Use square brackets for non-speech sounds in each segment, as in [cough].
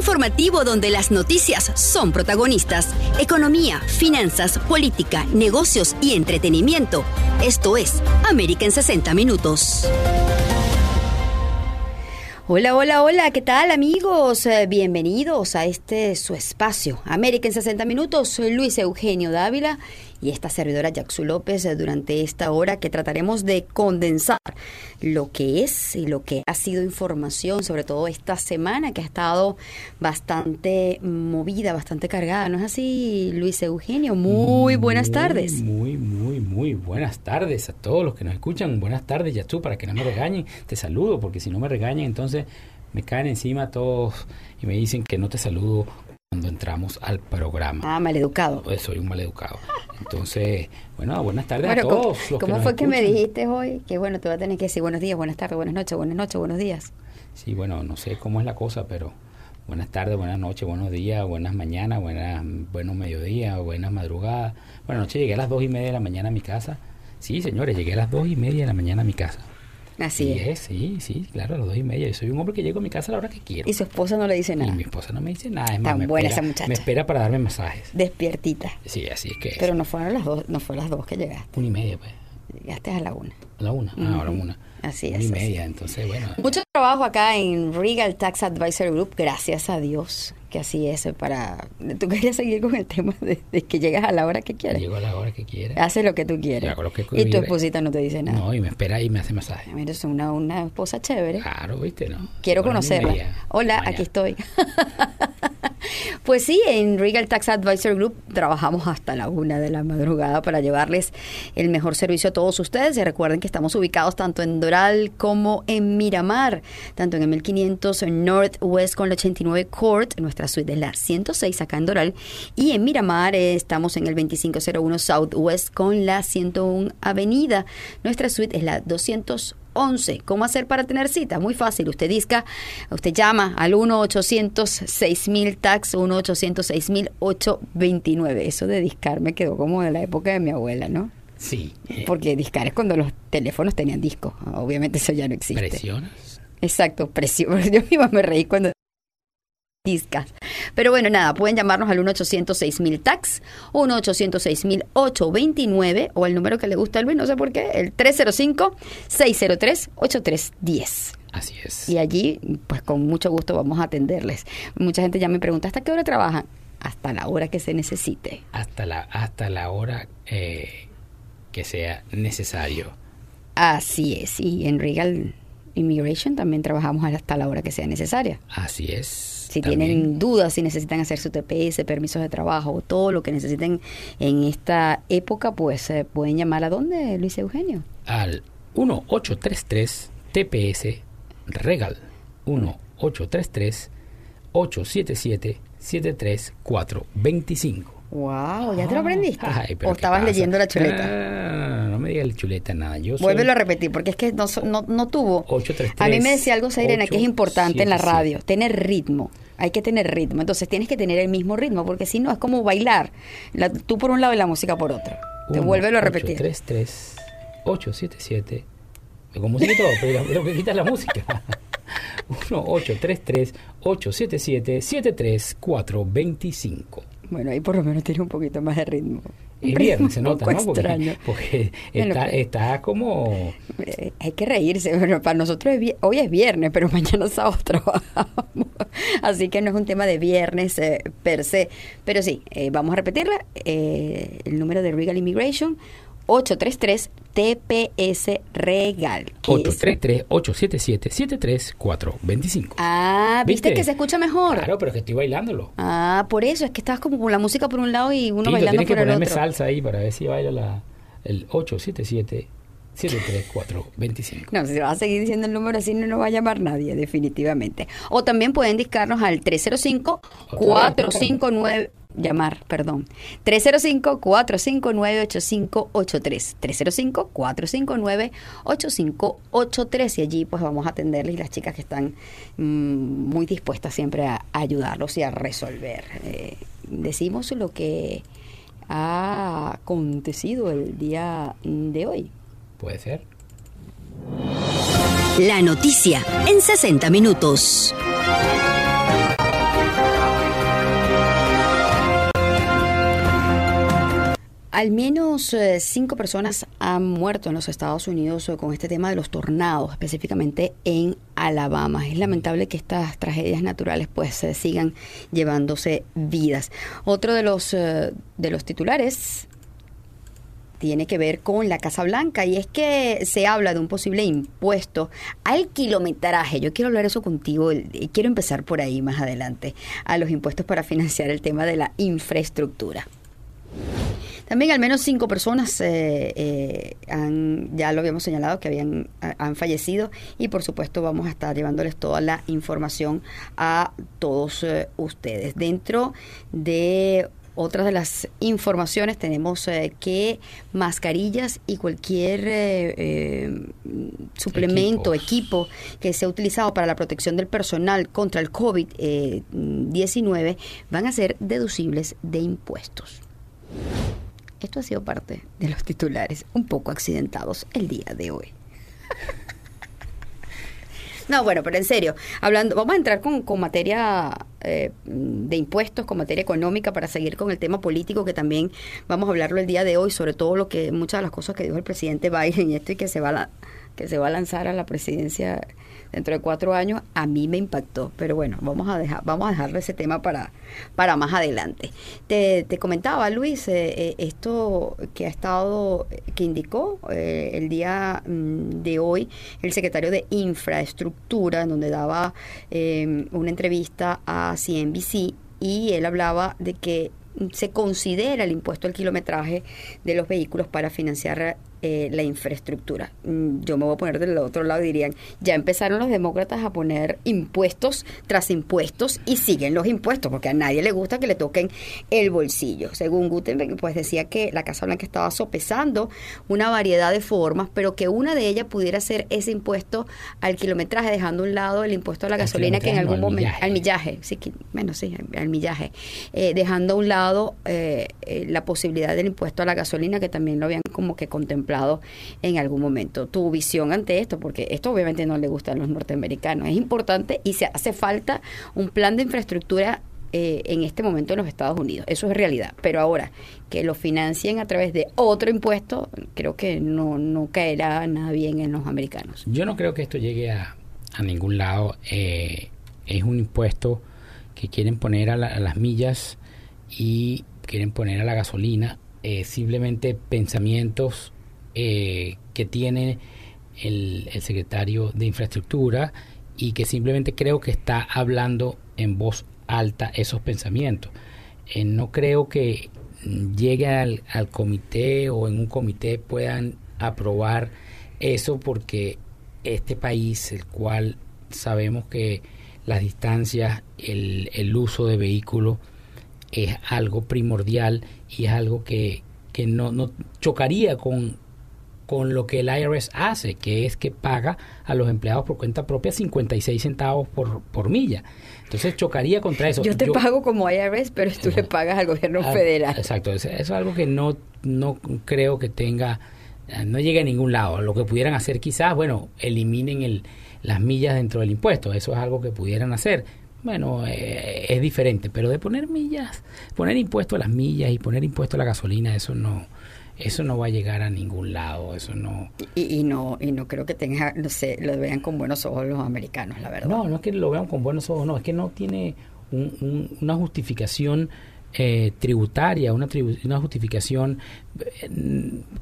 informativo donde las noticias son protagonistas. Economía, finanzas, política, negocios y entretenimiento. Esto es América en 60 Minutos. Hola, hola, hola, ¿qué tal amigos? Eh, bienvenidos a este su espacio, América en 60 Minutos. Soy Luis Eugenio Dávila y esta servidora Jackson López eh, durante esta hora que trataremos de condensar lo que es y lo que ha sido información, sobre todo esta semana que ha estado bastante movida, bastante cargada. ¿No es así, Luis Eugenio? Muy buenas tardes. Muy, muy, muy buenas tardes a todos los que nos escuchan. Buenas tardes, Yatsu, para que no me regañen. Te saludo, porque si no me regañan, entonces me caen encima todos y me dicen que no te saludo cuando entramos al programa. Ah, maleducado. Soy un maleducado. Entonces, bueno, buenas tardes a todos. ¿Cómo, ¿cómo fue que me dijiste hoy? Que bueno, te voy a tener que decir buenos días, buenas tardes, buenas noches, buenas noches, buenos días. Sí, bueno, no sé cómo es la cosa, pero buenas tardes, buenas noches, buenos días, buenas mañanas, buenas, buenos mediodías, buenas madrugadas. Buenas noches, llegué a las dos y media de la mañana a mi casa. Sí, señores, llegué a las dos y media de la mañana a mi casa. Así es. Sí, sí, claro, a las dos y media. Yo soy un hombre que llego a mi casa a la hora que quiero. Y su esposa no le dice nada. Y mi esposa no me dice nada. Es Tan buena esa muchacha. Me espera para darme masajes. Despiertita. Sí, así es que es. Pero no fueron las dos, no fue a las dos que llegaste. Una y media, pues. Llegaste a la una. A la una. Ah, ahora una. Así Una es. y así media, entonces, bueno. Mucho trabajo acá en Regal Tax Advisor Group, gracias a Dios que así es para... [laughs] Tú querías seguir con el tema de, de que llegas a la hora que quieres. Llego a la hora que quiera. Haces lo que tú quieres. Hago lo que y tu esposita no te dice nada. No, y me espera y me hace masaje. Mira, es una, una esposa chévere. Claro, viste, ¿no? Quiero conocerla. Hola, Mañana. aquí estoy. [laughs] pues sí, en Regal Tax Advisor Group trabajamos hasta la una de la madrugada para llevarles el mejor servicio a todos ustedes. Y recuerden que estamos ubicados tanto en Doral como en Miramar, tanto en el 1500 Northwest con la 89 Court, nuestra suite es la 106 acá en Doral, y en Miramar eh, estamos en el 2501 Southwest con la 101 Avenida. Nuestra suite es la 200 11. ¿Cómo hacer para tener cita? Muy fácil. Usted disca, usted llama al 1-800-6000 tax, 1-800-6000-829. Eso de discar me quedó como de la época de mi abuela, ¿no? Sí. Porque discar es cuando los teléfonos tenían disco. Obviamente eso ya no existe. ¿Presionas? Exacto, presión. [laughs] Yo misma me reí cuando discas. Pero bueno, nada, pueden llamarnos al 1-800-6000 tax, 1-800-6000-829 o el número que le gusta a Luis, no sé por qué, el 305-603-8310. Así es. Y allí, pues con mucho gusto vamos a atenderles. Mucha gente ya me pregunta, ¿hasta qué hora trabajan? Hasta la hora que se necesite. Hasta la, hasta la hora eh, que sea necesario. Así es. Y en Regal Immigration también trabajamos hasta la hora que sea necesaria. Así es. Si También tienen dudas, si necesitan hacer su TPS, permisos de trabajo, todo lo que necesiten en esta época, pues eh, pueden llamar a dónde, Luis Eugenio. al 1833 TPS Regal 1833 877 73425. Wow, ¿ya te lo aprendiste? Ay, ¿O ¿qué estabas leyendo la chuleta? Me digas el chuleta nada. Yo soy Vuélvelo a repetir, porque es que no, no, no tuvo. 833 A mí me decía algo, Sairena, que es importante en la 877. radio, tener ritmo. Hay que tener ritmo. Entonces tienes que tener el mismo ritmo, porque si no es como bailar. La- tú por un lado y la música por otro. Te vuélvelo a repetir. 833 877 con música y todo, pero, pero que quitas la música. 1833 877 73425. Bueno, ahí por lo menos tiene un poquito más de ritmo. Es viernes, se nota, ¿no? Porque, Bueno, está, está como... Eh, hay que reírse, pero para nosotros es hoy es viernes, pero [laughs] mañana sábado trabajamos. Así que no es un tema de viernes eh, per se. Pero sí, eh, vamos a repetirla. eh, el número de Regal Immigration, 833 TPS Regal. que es- 833 877 73425. Ah, ¿viste, que se escucha mejor? Claro, pero que estoy bailándolo. Ah, por eso, es que estabas como con la música por un lado y uno Tito, bailando tienes que por el ponerme otro. salsa ahí para ver si baila la, el 877 73425. No, si vas a seguir diciendo el número así no nos va a llamar nadie, definitivamente. O también pueden discarnos al 305-459, llamar, perdón, 305-459-8583, 305-459-8583 y allí pues vamos a atenderles y las chicas que están mm, muy dispuestas siempre a, a ayudarlos y a resolver. Eh, decimos lo que ha acontecido el día de hoy. Puede ser. La noticia en 60 minutos. Al menos eh, cinco personas han muerto en los Estados Unidos eh, con este tema de los tornados, específicamente en Alabama. Es lamentable que estas tragedias naturales pues sigan llevándose vidas. Otro de los, de los titulares tiene que ver con la Casa Blanca y es que se habla de un posible impuesto al kilometraje. Yo quiero hablar eso contigo y quiero empezar por ahí más adelante, a los impuestos para financiar el tema de la infraestructura. También al menos cinco personas eh, eh, han, ya lo habíamos señalado, que habían han fallecido y por supuesto vamos a estar llevándoles toda la información a todos eh, ustedes. Dentro de otras de las informaciones tenemos que mascarillas y cualquier suplemento, equipo que sea utilizado para la protección del personal contra el COVID-19 van a ser deducibles de impuestos. Esto ha sido parte de los titulares un poco accidentados el día de hoy. No, bueno, pero en serio, hablando, vamos a entrar con, con materia eh, de impuestos, con materia económica, para seguir con el tema político, que también vamos a hablarlo el día de hoy, sobre todo lo que muchas de las cosas que dijo el presidente Biden y esto y que se va a, que se va a lanzar a la presidencia dentro de cuatro años, a mí me impactó. Pero bueno, vamos a dejar, vamos a dejarle ese tema para, para más adelante. Te, comentaba, Luis, eh, eh, esto que ha estado, que indicó eh, el día mm, de hoy el secretario de Infraestructura, en donde daba una entrevista a CNBC y él hablaba de que se considera el impuesto al kilometraje de los vehículos para financiar eh, la infraestructura. Mm, yo me voy a poner del otro lado dirían, ya empezaron los demócratas a poner impuestos tras impuestos y siguen los impuestos, porque a nadie le gusta que le toquen el bolsillo. Según Gutenberg, pues decía que la Casa Blanca estaba sopesando una variedad de formas, pero que una de ellas pudiera ser ese impuesto al kilometraje, dejando a un lado el impuesto a la gasolina que en algún momento, al millaje, sí, bueno, sí, al millaje, eh, dejando a un lado eh, la posibilidad del impuesto a la gasolina, que también lo habían como que contemplado en algún momento. Tu visión ante esto, porque esto obviamente no le gusta a los norteamericanos. Es importante y se hace falta un plan de infraestructura eh, en este momento en los Estados Unidos. Eso es realidad. Pero ahora, que lo financien a través de otro impuesto, creo que no, no caerá nada bien en los americanos. Yo no creo que esto llegue a, a ningún lado. Eh, es un impuesto que quieren poner a, las millas y quieren poner a la gasolina. Eh, simplemente pensamientos eh, que tiene el, secretario de Infraestructura y que simplemente creo que está hablando en voz alta esos pensamientos. Eh, no creo que llegue al, comité o en un comité puedan aprobar eso porque este país, el cual sabemos que las distancias, el, el uso de vehículos es algo primordial y es algo que, que no, no chocaría con con lo que el IRS hace, que es que paga a los empleados por cuenta propia 56 centavos por, por milla. Entonces chocaría contra eso. Yo te pago como IRS, pero tú le pagas al gobierno ah, federal. Exacto, eso, es algo que no, no creo que tenga, no llegue a ningún lado. Lo que pudieran hacer quizás, bueno, eliminen el, las millas dentro del impuesto. Eso es algo que pudieran hacer. Bueno, eh, es diferente, pero de poner millas, poner impuesto a las millas y poner impuesto a la gasolina, eso no, eso no va a llegar a ningún lado, eso no... Y, no y no creo que tenga, no sé, lo vean con buenos ojos los americanos, la verdad. No, no es que lo vean con buenos ojos, no, es que no tiene una justificación eh, tributaria, una, una justificación eh,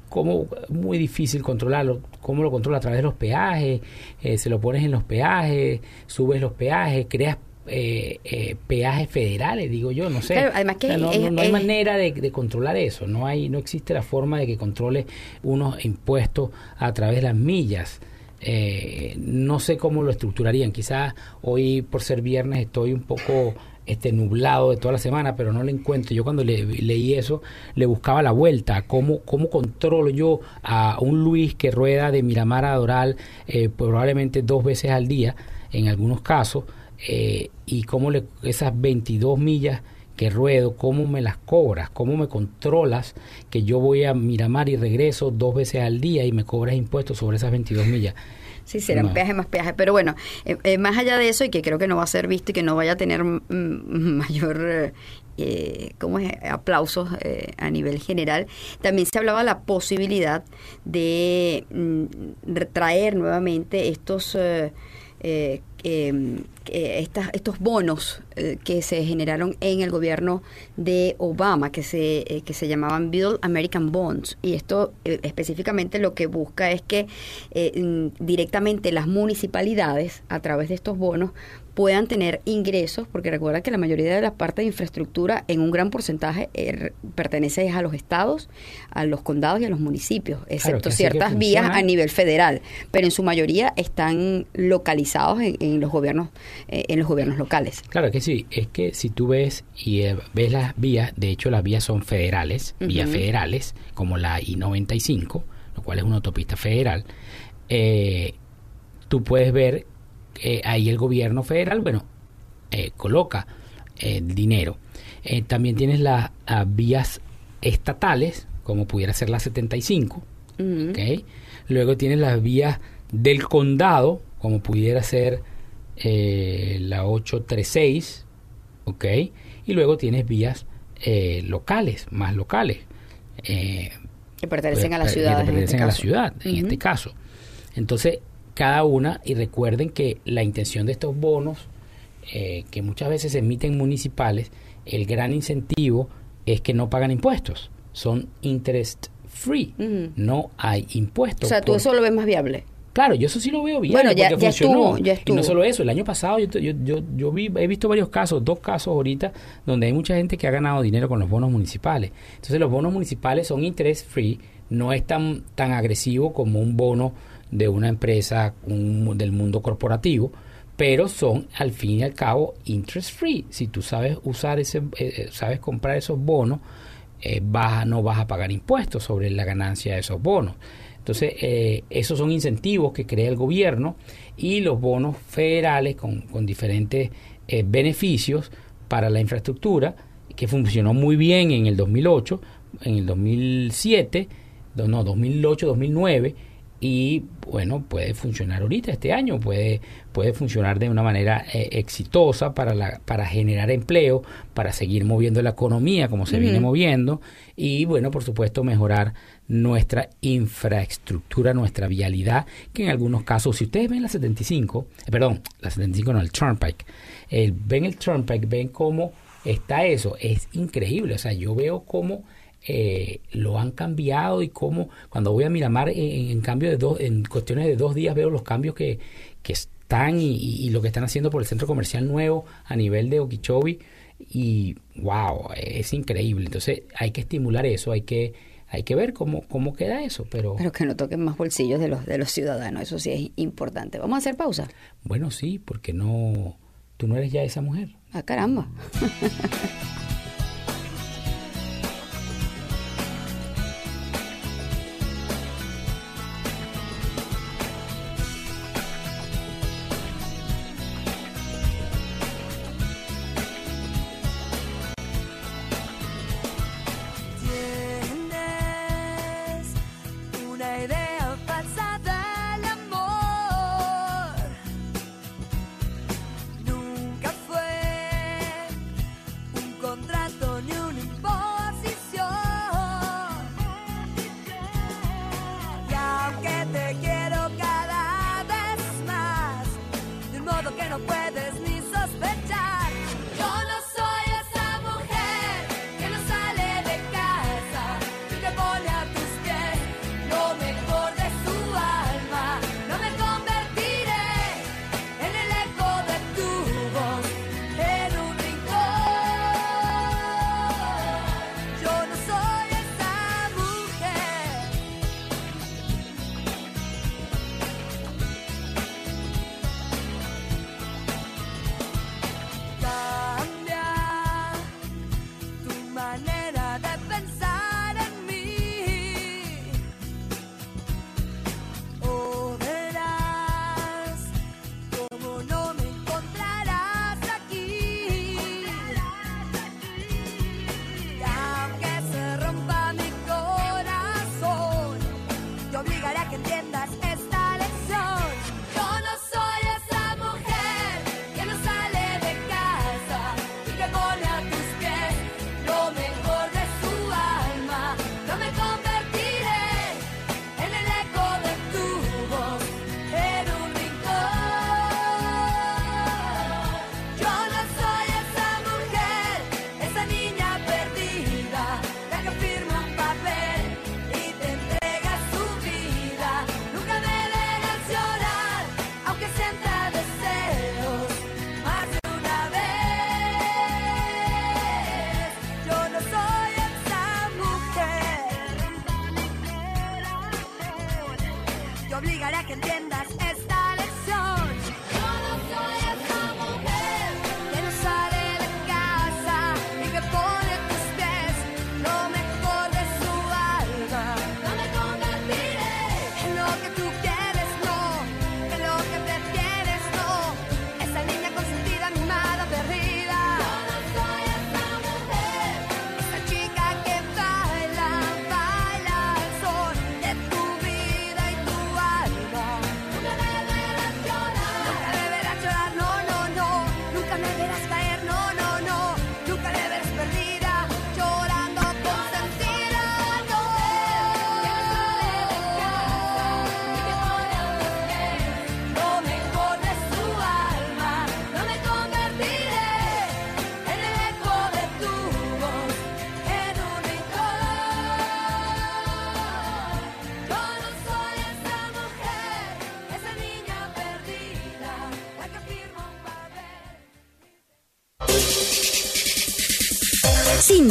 como muy difícil controlarlo, cómo lo controla a través de los peajes, eh, se lo pones en los peajes, subes los peajes, creas eh, eh, peajes federales, digo yo, no sé. además que no, hay manera de, controlar eso, no hay, no existe la forma de que controle unos impuestos a través de las millas. Eh, no sé cómo lo estructurarían. Quizás hoy por ser viernes estoy un poco este nublado de toda la semana, pero no le encuentro. Yo cuando le, leí eso, le buscaba la vuelta. ¿Cómo, ¿Cómo controlo yo a un Luis que rueda de Miramar a Doral eh, probablemente dos veces al día, en algunos casos, eh, y cómo le, esas 22 millas que ruedo, cómo me las cobras, cómo me controlas que yo voy a Miramar y regreso dos veces al día y me cobras impuestos sobre esas 22 millas. Sí, serán No. peaje más peaje. Pero bueno, eh, eh, más allá de eso, y que creo que no va a ser visto y que no vaya a tener mm, [laughs] mayor eh, eh, ¿cómo es? aplausos eh, a nivel general, también se hablaba la posibilidad de mm, traer nuevamente estos... eh, eh, eh, eh, estas, estos bonos eh, que se generaron en el gobierno de Obama, que se, eh, que se llamaban Build American Bonds. Y esto eh, específicamente lo que busca es que mm, directamente las municipalidades, a través de estos bonos, puedan tener ingresos, porque recuerda que la mayoría de la parte de infraestructura en un gran porcentaje eh, pertenece a los estados, a los condados y a los municipios, excepto ciertas vías a nivel federal, pero en su mayoría están localizados en, en los gobiernos eh, en los gobiernos locales. Claro que sí, es que si tú ves y eh, ves las vías, de hecho las vías son federales, vías federales, como la I-95, lo cual es una autopista federal, eh, tú puedes ver eh, ahí el gobierno federal, bueno, eh, coloca eh, dinero. También tienes las vías estatales, como pudiera ser la 75, Ujú. ¿ok? Luego tienes las vías del condado, como pudiera ser la 836, ¿ok? Y luego tienes vías locales, más locales. que pertenecen a pues, las que ciudades. en pertenecen este a la ciudad, en este caso. Entonces, cada una, y recuerden que la intención de estos bonos, eh, que muchas veces se emiten municipales, el gran incentivo es que no pagan impuestos. Son interest free. No hay impuestos. O sea, tú por- eso lo ves más viable. Claro, yo eso sí lo veo bien. Bueno, ya- porque ya funcionó. estuvo, ya Y estuvo. no solo eso, el año pasado yo, yo, yo, yo vi, he visto varios casos, dos casos ahorita, donde hay mucha gente que ha ganado dinero con los bonos municipales. Entonces los bonos municipales son interest free, no es tan, tan agresivo como un bono de una empresa del mundo corporativo, pero son al fin y al cabo interest free. Si tú sabes usar ese, eh, eh, sabes comprar esos bonos, eh, no vas a pagar impuestos sobre la ganancia de esos bonos. Entonces, esos son incentivos que crea el gobierno y los bonos federales con, con diferentes beneficios para la infraestructura, que funcionó muy bien en el 2008, en el 2007, do- no, 2008, 2009, y bueno, puede funcionar ahorita, este año, puede, puede funcionar de una manera eh, exitosa para, la, para generar empleo, para seguir moviendo la economía como se viene moviendo y bueno, por supuesto, mejorar nuestra infraestructura, nuestra vialidad, que en algunos casos, si ustedes ven la 75, eh, perdón, la 75 no, el Turnpike, el- ven el Turnpike, ven cómo está eso, es increíble, o sea, yo veo cómo eh, lo han cambiado y cómo cuando voy a Miramar en, en cambio de dos, en cuestiones de dos días veo los cambios que, que están y, lo que están haciendo por el centro comercial nuevo a nivel de Okeechobee y wow, es increíble. Entonces hay que estimular eso, hay que hay que ver cómo, cómo queda eso, pero, Pero que no toquen más bolsillos de los, de los ciudadanos, eso sí es importante. Vamos a hacer pausa. bueno, sí, porque no tú no eres ya esa mujer. Ah, caramba. [laughs]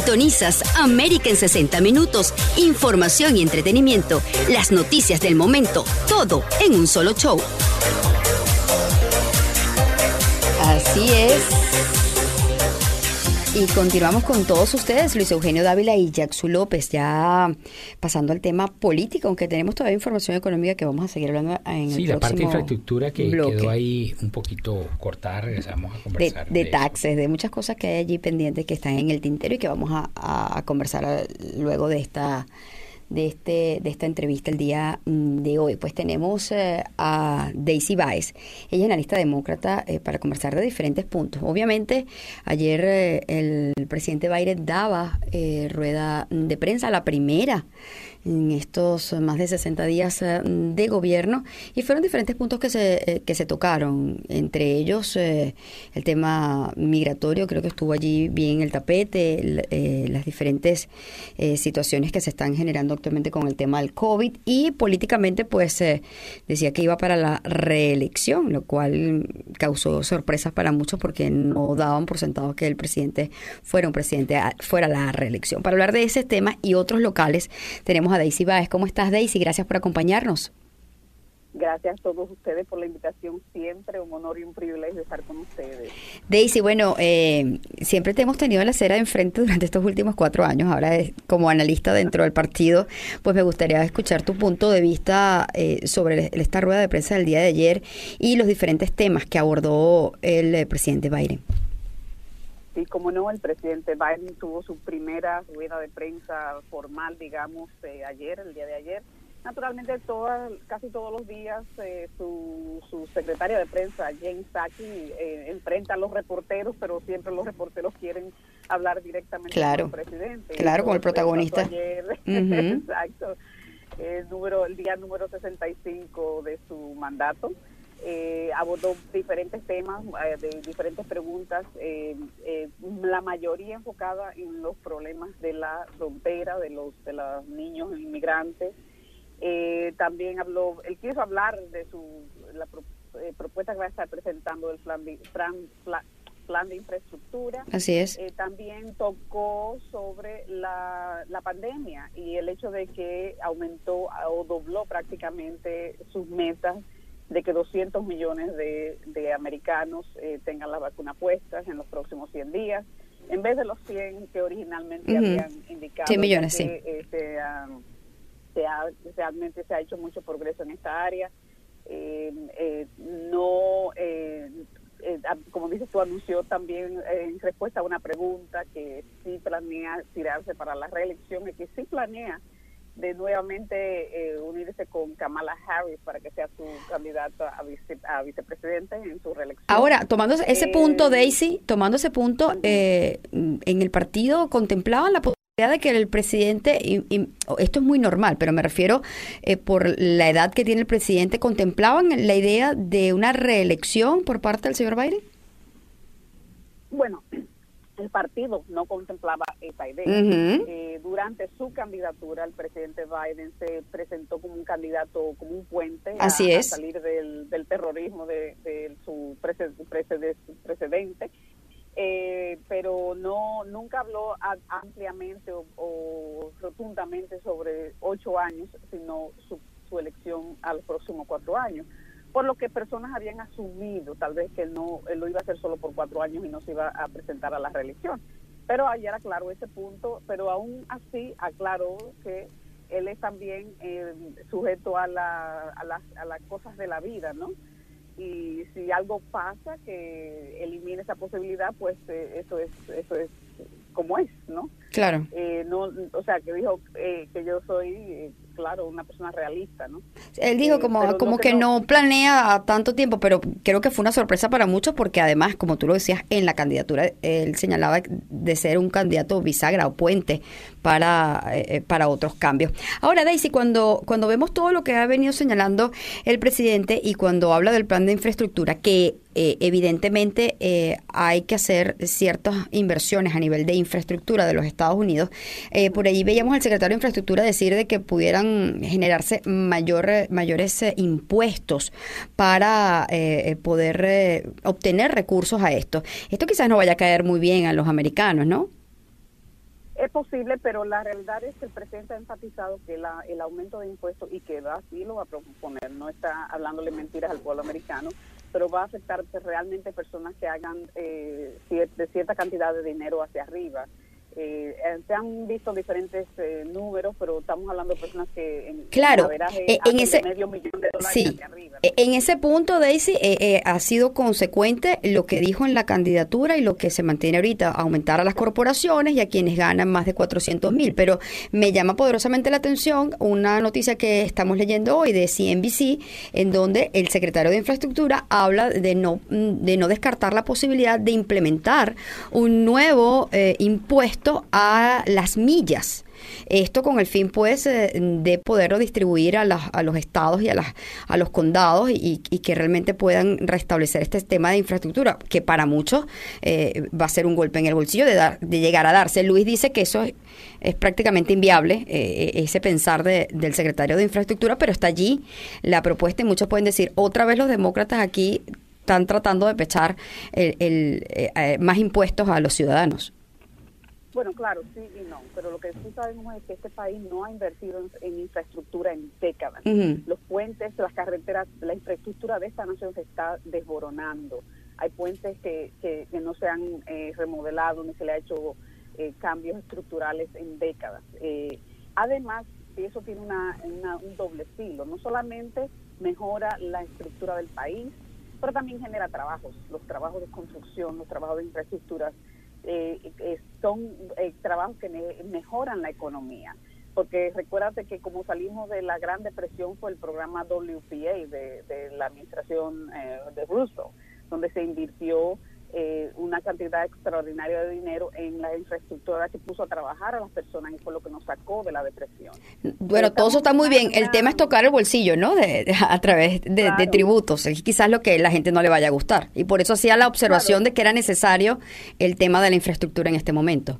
Sintonizas América en 60 minutos, información y entretenimiento, las noticias del momento, todo en un solo show. Así es. Y continuamos con todos ustedes, Luis Eugenio Dávila y Jackson López, ya pasando al tema político, aunque tenemos todavía información económica que vamos a seguir hablando en Sí, el la parte de próximo infraestructura que bloque. quedó ahí un poquito cortada, regresamos a de, conversar. de eso. taxes, de muchas cosas que hay allí pendientes que están en el tintero y que vamos a, a- a conversar eh, luego de esta de este de esta entrevista el día mm, de hoy. Pues tenemos eh, a Daisy Baez, ella es analista demócrata eh, para conversar de diferentes puntos. Obviamente ayer eh, el presidente Biden daba eh, rueda de prensa, la primera en estos más de 60 días eh, de gobierno y fueron diferentes puntos que se, eh, que se tocaron, entre ellos eh, el tema migratorio, creo que estuvo allí bien el tapete, eh, las diferentes eh, situaciones que se están generando actualmente con el tema del COVID y políticamente pues eh, decía que iba para la reelección, lo cual causó sorpresas para muchos porque no daban por sentado que el presidente fuera un presidente, fuera la reelección. Para hablar de ese tema y otros locales tenemos a Daisy Báez. ¿Cómo estás Daisy? Gracias por acompañarnos. Gracias a todos ustedes por la invitación. Siempre un honor y un privilegio estar con ustedes. Daisy, bueno, eh, siempre te hemos tenido en la acera de enfrente durante estos últimos cuatro años. Ahora, eh, como analista dentro del partido, pues me gustaría escuchar tu punto de vista eh, sobre esta rueda de prensa del día de ayer y los diferentes temas que abordó el eh, presidente Biden. Sí, como no, el presidente Biden tuvo su primera rueda de prensa formal, digamos, eh, ayer, el día de ayer. Naturalmente, todas, casi todos los días eh, su, su secretaria de prensa, Jane Psaki, eh, enfrenta a los reporteros, pero siempre los reporteros quieren hablar directamente Claro. con el presidente. Claro, con el protagonista. ayer. [laughs] Exacto. El, número, el día número 65 de su mandato. Eh, abordó diferentes temas, eh, de diferentes preguntas, eh, eh, la mayoría enfocada en los problemas de la frontera, de los de los niños inmigrantes. Eh, también habló, él quiso hablar de su la pro- propuesta que va a estar presentando el plan de, plan- pla- plan de infraestructura. Así es. También tocó sobre la, la pandemia y el hecho de que aumentó o dobló prácticamente sus metas de que 200 millones de, de americanos eh, tengan la vacuna puestas en los próximos 100 días, en vez de los 100 que originalmente habían indicado. 100 millones, que, sí. eh, se, ha- se ha- realmente se ha hecho mucho progreso en esta área. Eh, eh, no, eh, eh, como dices tú, anunció también eh, en respuesta a una pregunta que sí planea tirarse para la reelección y que sí planea de nuevamente eh, unirse con Kamala Harris para que sea su candidata a, vice, a vicepresidente en su reelección. Ahora, tomando ese Eh, punto, Daisy, tomando ese punto, eh, en el partido contemplaban la posibilidad de que el presidente, y- y esto es muy normal, pero me refiero eh, por la edad que tiene el presidente, ¿contemplaban la idea de una reelección por parte del señor Biden? Bueno, el partido no contemplaba esa idea. Eh, durante su candidatura, el presidente Biden se presentó como un candidato, como un puente Así a, es. salir del, del terrorismo de, de su prece- prece- precedente. Eh, pero no nunca habló ampliamente o, o rotundamente sobre ocho años, sino su, su elección a los próximos cuatro años por lo que personas habían asumido tal vez que no él lo iba a hacer solo por cuatro años y no se iba a presentar a la reelección. Pero ayer aclaró ese punto, pero aún así aclaró que él es también eh, sujeto a, la, a, las, a las cosas de la vida, ¿no? Y si algo pasa que elimine esa posibilidad, pues eh, eso es eso es como es, ¿no? Claro. Eh, no, o sea, que dijo eh, que yo soy, eh, claro, una persona realista, ¿no? Él dijo Eh, como, como que que no- no planea a tanto tiempo, pero creo que fue una sorpresa para muchos porque además, como tú lo decías, en la candidatura él señalaba de ser un candidato bisagra o puente para, eh, para otros cambios. Ahora, Daisy, cuando, cuando vemos todo lo que ha venido señalando el presidente y cuando habla del plan de infraestructura, que eh, evidentemente eh, hay que hacer ciertas inversiones a nivel de infraestructura de los Estados Unidos. Eh, por allí veíamos al secretario de Infraestructura decir de que pudieran generarse mayor, mayores eh, impuestos para eh, eh, poder eh, obtener recursos a esto. Esto quizás no vaya a caer muy bien a los americanos, ¿no? Es posible, pero la realidad es que el presidente ha enfatizado que la- el aumento de impuestos, y que va, sí lo va a proponer, no está hablándole mentiras al pueblo americano, pero va a afectar realmente personas que hagan eh, de cierta cantidad de dinero hacia arriba. Eh, eh, se han visto diferentes eh, números, pero estamos hablando de personas que en, Claro, averaje eh, en ese- medio millón de dólares Sí, hacia arriba. E- en ese punto, Daisy, eh, eh, ha sido consecuente lo que dijo en la candidatura y lo que se mantiene ahorita, aumentar a las corporaciones y a quienes ganan más de 400 mil. Pero me llama poderosamente la atención una noticia que estamos leyendo hoy de CNBC, en donde el secretario de Infraestructura habla de no, de no descartar la posibilidad de implementar un nuevo eh, a las millas. Esto con el fin, pues, eh, de poderlo distribuir a, las- a los estados y a, las, a los condados y, y que realmente puedan restablecer este tema de infraestructura, que para muchos eh, va a ser un golpe en el bolsillo de, dar, de llegar a darse. Luis dice que eso es, prácticamente inviable, eh, ese pensar de- del secretario de Infraestructura, pero está allí la propuesta y muchos pueden decir, otra vez los demócratas aquí están tratando de pechar el, el, eh, eh, más impuestos a los ciudadanos. Bueno, claro, sí y no, pero lo que sí sabemos es que este país no ha invertido en, en infraestructura en décadas. Los puentes, las carreteras, la infraestructura de esta nación se está desboronando. Hay puentes que, que, que no se han eh, remodelado ni se le ha hecho eh, cambios estructurales en décadas. Eh, además, eso tiene una, una- un doble filo, no solamente mejora la estructura del país, pero también genera trabajos, los trabajos de construcción, los trabajos de infraestructuras, eh, eh, son eh, trabajos que me- mejoran la economía. Porque recuérdate que como salimos de la Gran Depresión fue el programa WPA de, de la administración eh, de Roosevelt, donde se invirtió eh, una cantidad extraordinaria de dinero en la infraestructura que puso a trabajar a las personas y fue lo que nos sacó de la depresión. Bueno, todo eso está muy bien. El tema es tocar el bolsillo, ¿no? De, de- a través de, tributos. Es quizás lo que la gente no le vaya a gustar. Y por eso hacía la observación de que era necesario el tema de la infraestructura en este momento.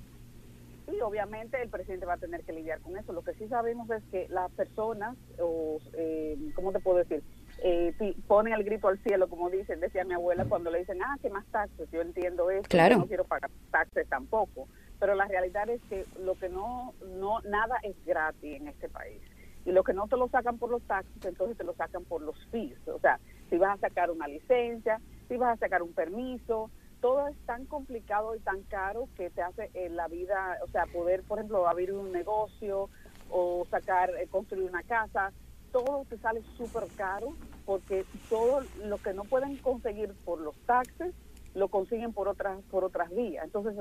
Sí, obviamente el presidente va a tener que lidiar con eso. Lo que sí sabemos es que las personas, o, eh, ¿cómo te puedo decir? Eh, ponen el grito al cielo, como dicen, decía mi abuela, cuando le dicen, ah, que más taxes. Yo entiendo eso, Claro. yo no quiero pagar taxes tampoco. Pero la realidad es que lo que no, no, nada es gratis en este país. Y lo que no te lo sacan por los taxes, entonces te lo sacan por los fees. O sea, si vas a sacar una licencia, si vas a sacar un permiso, todo es tan complicado y tan caro que te hace eh, la vida, o sea, poder, por ejemplo, abrir un negocio o sacar, eh, construir una casa, todo te sale súper caro porque todo lo que no pueden conseguir por los taxes lo consiguen por otras por otras vías. Entonces,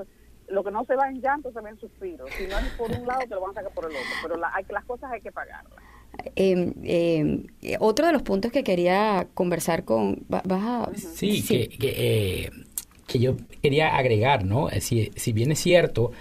lo que no se va en llanto se va en suspiros. Si no es por un lado, te lo van a sacar por el otro. Pero la- hay, las cosas hay que pagarlas. Eh, otro de los puntos que quería conversar con... va- ¿Vas a...? Sí, Que, que, eh, que yo quería agregar, ¿no? Eh, Si, si bien es cierto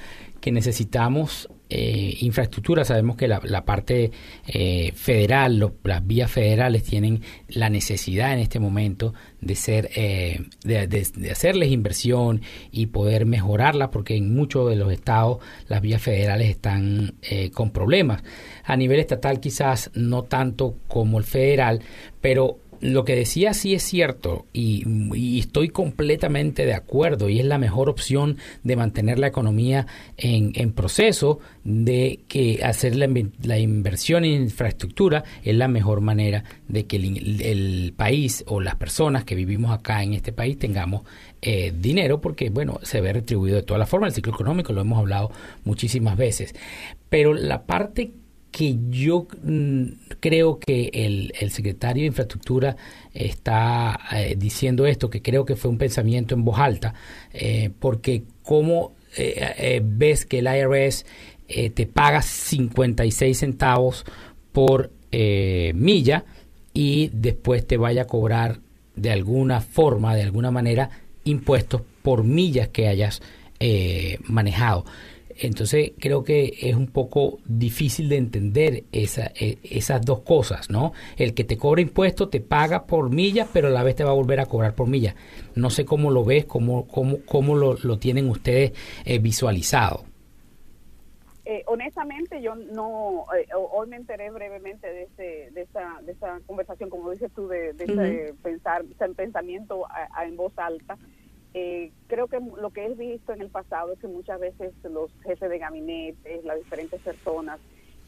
que necesitamos eh, infraestructura, sabemos que la, la parte eh, federal, lo- las vías federales tienen la necesidad en este momento de ser, eh, de, de- de hacerles inversión y poder mejorarla, porque en muchos de los estados las vías federales están eh, con problemas. A nivel estatal quizás no tanto como el federal, pero lo que decía sí es cierto y, estoy completamente de acuerdo y es la mejor opción de mantener la economía en, en proceso de que hacer la, inversión en infraestructura es la mejor manera de que el, el país o las personas que vivimos acá en este país tengamos eh, dinero porque bueno se ve retribuido de todas las formas el ciclo económico lo hemos hablado muchísimas veces. Pero la parte que yo mm, creo que el, el secretario de Infraestructura está eh, diciendo esto, que creo que fue un pensamiento en voz alta, eh, porque como eh, eh, ves que el IRS te paga 56 centavos por milla y después te vaya a cobrar de alguna forma, de alguna manera, impuestos por millas que hayas manejado. Entonces creo que es un poco difícil de entender esa, eh, esas dos cosas, ¿no? El que te cobra impuestos te paga por millas, pero a la vez te va a volver a cobrar por millas. No sé cómo lo ves, cómo, cómo, cómo lo, lo tienen ustedes eh, visualizado. Eh, honestamente, yo no. eh, ho- hoy me enteré brevemente de, ese, de, esa, de esa conversación, como dices tú, de, de ese, pensar, ese pensamiento a- a- en voz alta. Eh, creo que lo que he visto en el pasado es que muchas veces los jefes de gabinete, las diferentes personas,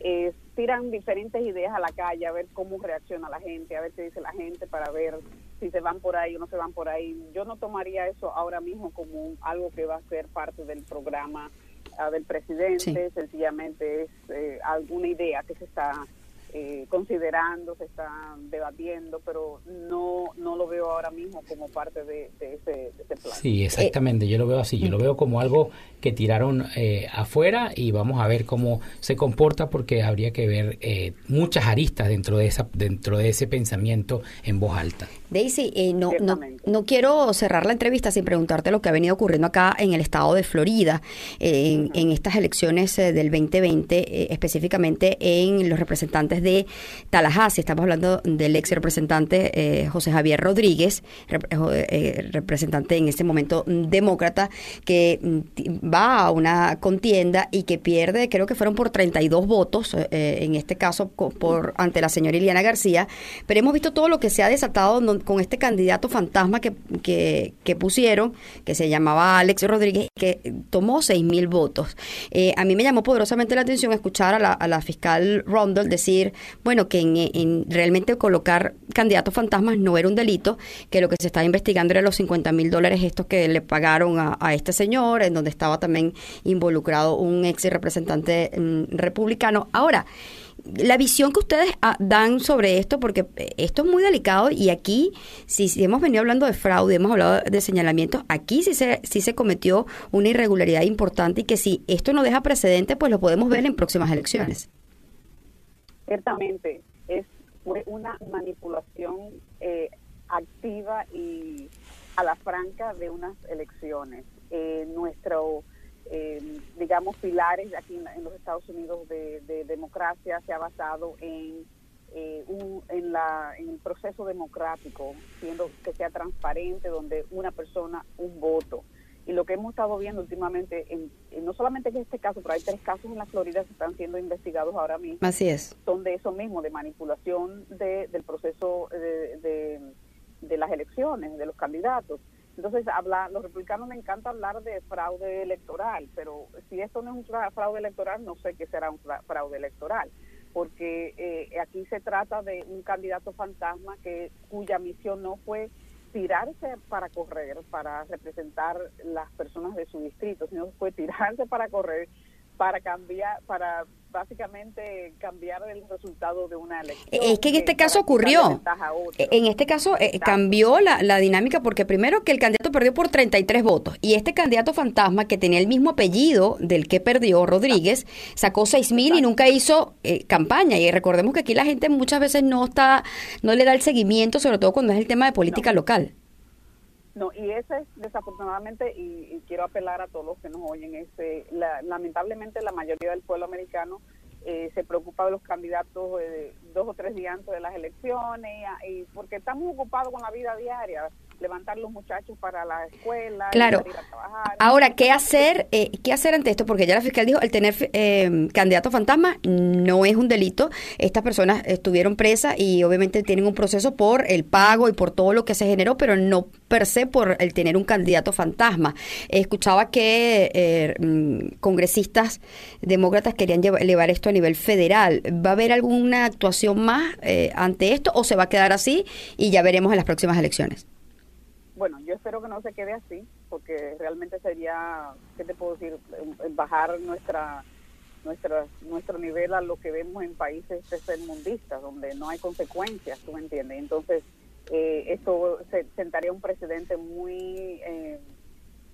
eh, tiran diferentes ideas a la calle a ver cómo reacciona la gente, a ver qué dice la gente para ver si se van por ahí o no se van por ahí. Yo no tomaría eso ahora mismo como algo que va a ser parte del programa ah, del presidente, Sí. sencillamente es eh, alguna idea que se está eh, considerando, se está debatiendo, pero no no lo veo ahora mismo como parte de, de ese, de ese plan. Sí, exactamente. Yo lo veo así. Yo lo veo como algo que tiraron eh, afuera y vamos a ver cómo se comporta porque habría que ver eh, muchas aristas dentro de esa dentro de ese pensamiento en voz alta. Daisy, eh, no, no, no quiero cerrar la entrevista sin preguntarte lo que ha venido ocurriendo acá en el estado de Florida, eh, en, en estas elecciones eh, del 2020, eh, específicamente en los representantes de Tallahassee. Estamos hablando del ex representante eh, José Javier Rodríguez, eh, eh, representante en este momento mm, demócrata, que mm, va a una contienda y que pierde, creo que fueron por 32 votos, en este caso por ante la señora Iliana García, pero hemos visto todo lo que se ha desatado con este candidato fantasma que, que, pusieron, que se llamaba Alex Rodríguez, que tomó 6 mil votos. A mí me llamó poderosamente la atención escuchar a la, a la fiscal Rondell decir, bueno, que en, en realmente colocar candidatos fantasmas no era un delito, que lo que se estaba investigando era los 50 mil dólares estos que le pagaron a, este señor, en donde estaba también involucrado un ex representante mm, republicano. Ahora, la visión que ustedes ah, dan sobre esto, porque eh, esto es muy delicado y aquí, si, si hemos venido hablando de fraude, hemos hablado de señalamientos, aquí sí se, sí se cometió una irregularidad importante y que si esto no deja precedente, pues lo podemos ver en próximas elecciones. Ciertamente, es fue una manipulación eh, activa y a la franca de unas elecciones. Eh, nuestro, eh, digamos, pilares aquí en, en los Estados Unidos de, de democracia se ha basado en, eh, un- en, la, en el proceso democrático, siendo que sea transparente, donde una persona, un voto. Y lo que hemos estado viendo últimamente, en, en no solamente en este caso, pero hay tres casos en la Florida que están siendo investigados ahora mismo Así es. son de eso mismo, de manipulación de, del proceso de, de, de las elecciones, de los candidatos. Entonces, habla, los republicanos me encanta hablar de fraude electoral, pero si esto no es un fra- fraude electoral, no sé qué será un fra- fraude electoral, porque eh, aquí se trata de un candidato fantasma que cuya misión no fue tirarse para correr, para representar las personas de su distrito, sino fue tirarse para correr, para cambiar, para básicamente cambiar el resultado de una elección. Es que en este caso ocurrió. En este caso eh, cambió la, la dinámica porque primero que el candidato perdió por 33 votos y este candidato fantasma que tenía el mismo apellido del que perdió Rodríguez sacó 6 mil y nunca hizo eh, campaña y recordemos que aquí la gente muchas veces no está no le da el seguimiento sobre todo cuando es el tema de política local. No, y ese es desafortunadamente, y, y quiero apelar a todos los que nos oyen, ese, la- lamentablemente la mayoría del pueblo americano eh, se preocupa de los candidatos eh, dos o tres días antes de las elecciones, y, y porque estamos ocupados con la vida diaria, levantar los muchachos para la escuela, Claro. ir a trabajar. Ahora, ¿qué hacer, eh, ¿qué hacer ante esto? Porque ya la fiscal dijo, el tener eh, candidato fantasma no es un delito. Estas personas estuvieron presas y obviamente tienen un proceso por el pago y por todo lo que se generó, pero no per se por el tener un candidato fantasma. Escuchaba que eh, mm, congresistas demócratas querían llevar, elevar esto a nivel federal. ¿Va a haber alguna actuación más eh, ante esto o se va a quedar así y ya veremos en las próximas elecciones? Bueno, yo espero que no se quede así, porque realmente sería, ¿qué te puedo decir? Eh, Bajar nuestra, nuestra, nuestro nivel a lo que vemos en países tercermundistas, donde no hay consecuencias, ¿tú me entiendes? Entonces, eh, esto se, sentaría un precedente muy, eh,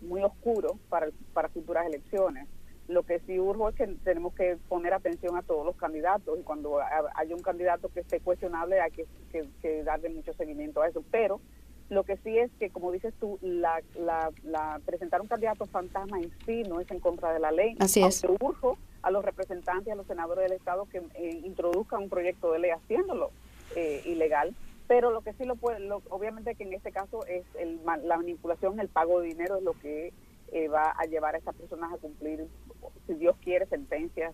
muy oscuro para, futuras elecciones. Lo que sí urjo es que tenemos que poner atención a todos los candidatos y cuando ha- haya un candidato que esté cuestionable hay que- que darle mucho seguimiento a eso. Pero lo que sí es que, como dices tú, la, la, la- presentar un candidato fantasma en sí no es en contra de la ley. Así es. Aunque urjo a los representantes a los senadores del Estado que eh, introduzcan un proyecto de ley haciéndolo eh, ilegal. Pero lo que sí lo puede, lo- obviamente que en este caso es el, la manipulación, el pago de dinero es lo que eh, va a llevar a estas personas a cumplir, si Dios quiere, sentencias